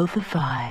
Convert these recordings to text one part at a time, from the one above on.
Feel the vibe.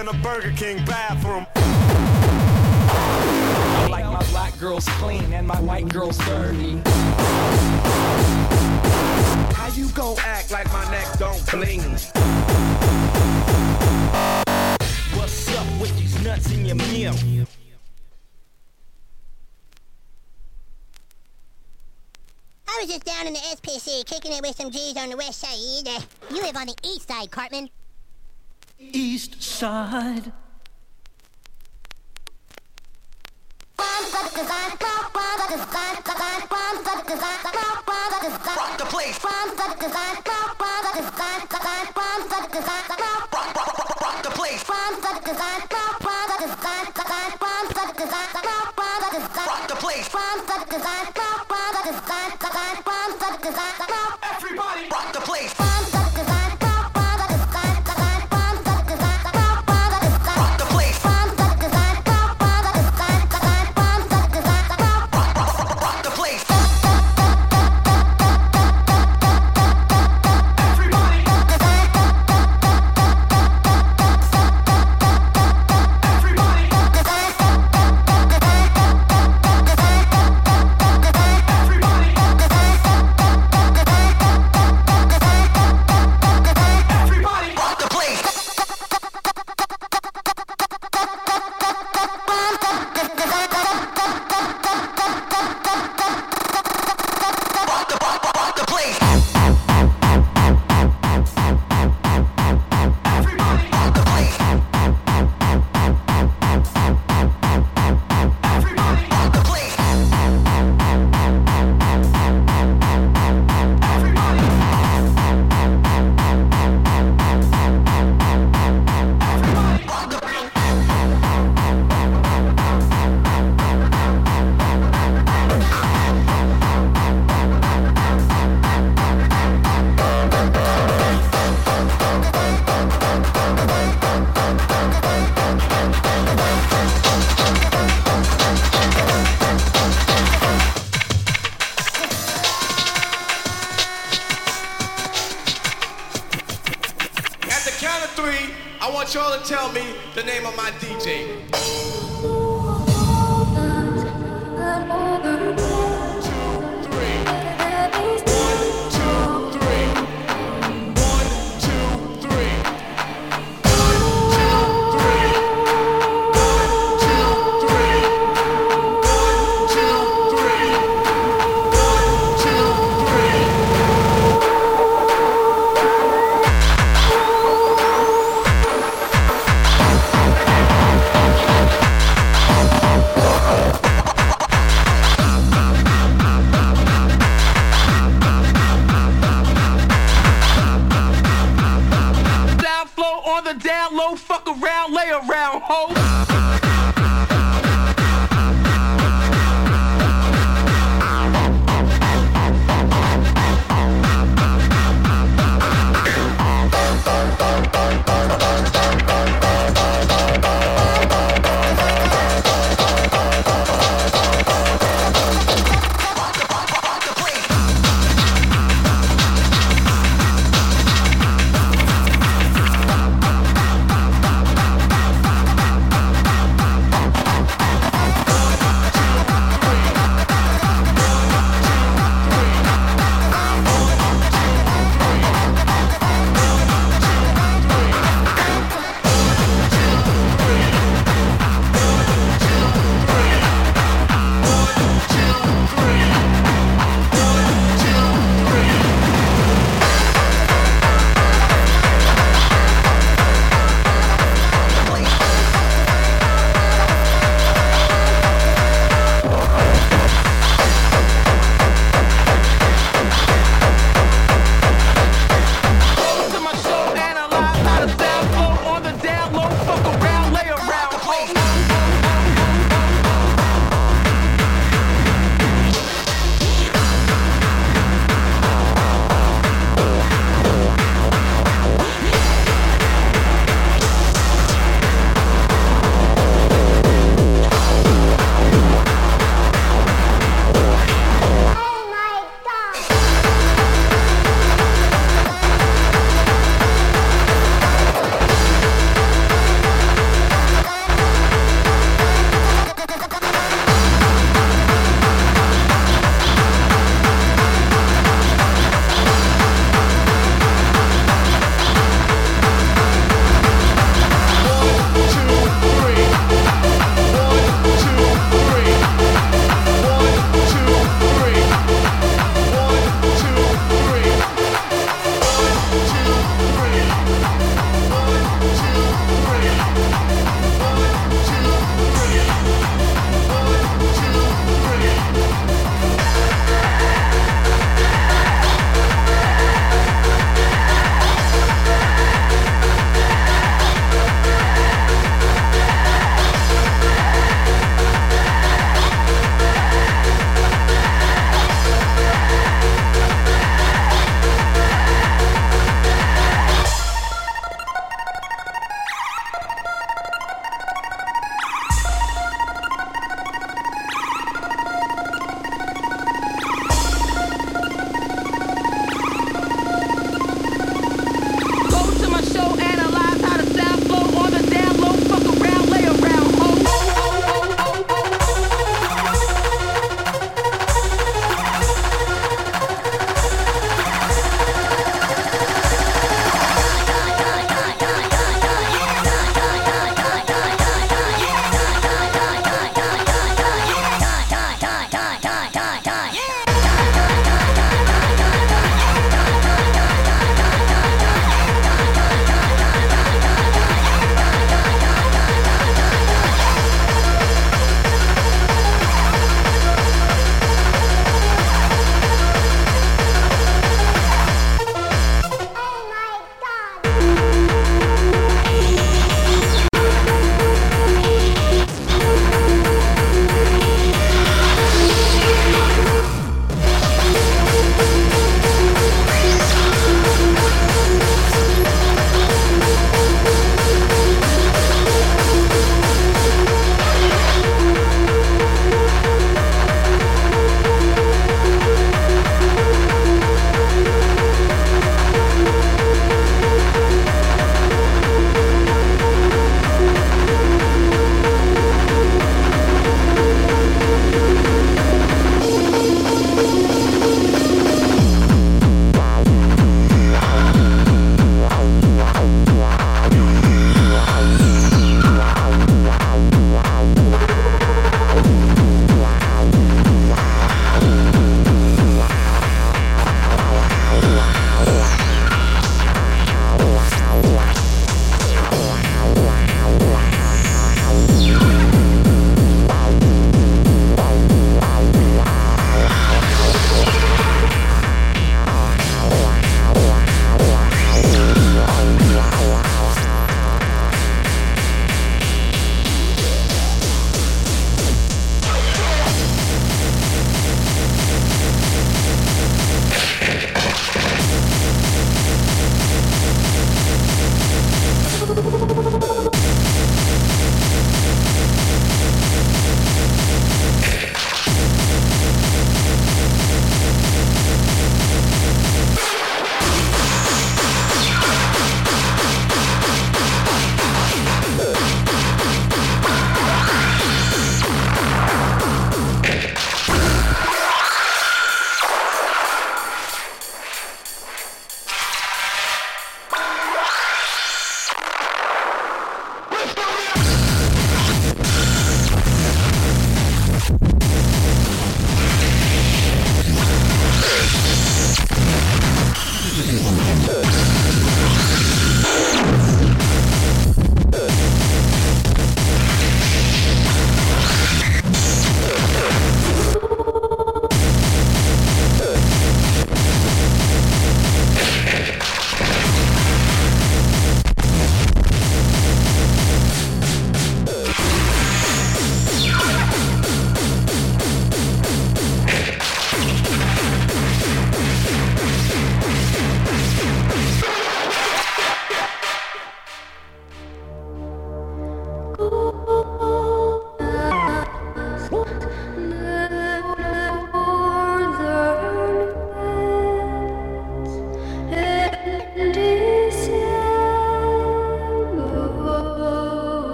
In a Burger King bathroom. I like my black girls clean and my white girls dirty. How you gon' act like my neck don't bling? What's up with these nuts in your meal? I was just down in the SPC kicking it with some G's on the west side. You live on the east side, Cartman. East side. Rock the place. Rock, rock, rock the place. Rock the place. Everybody rock the place.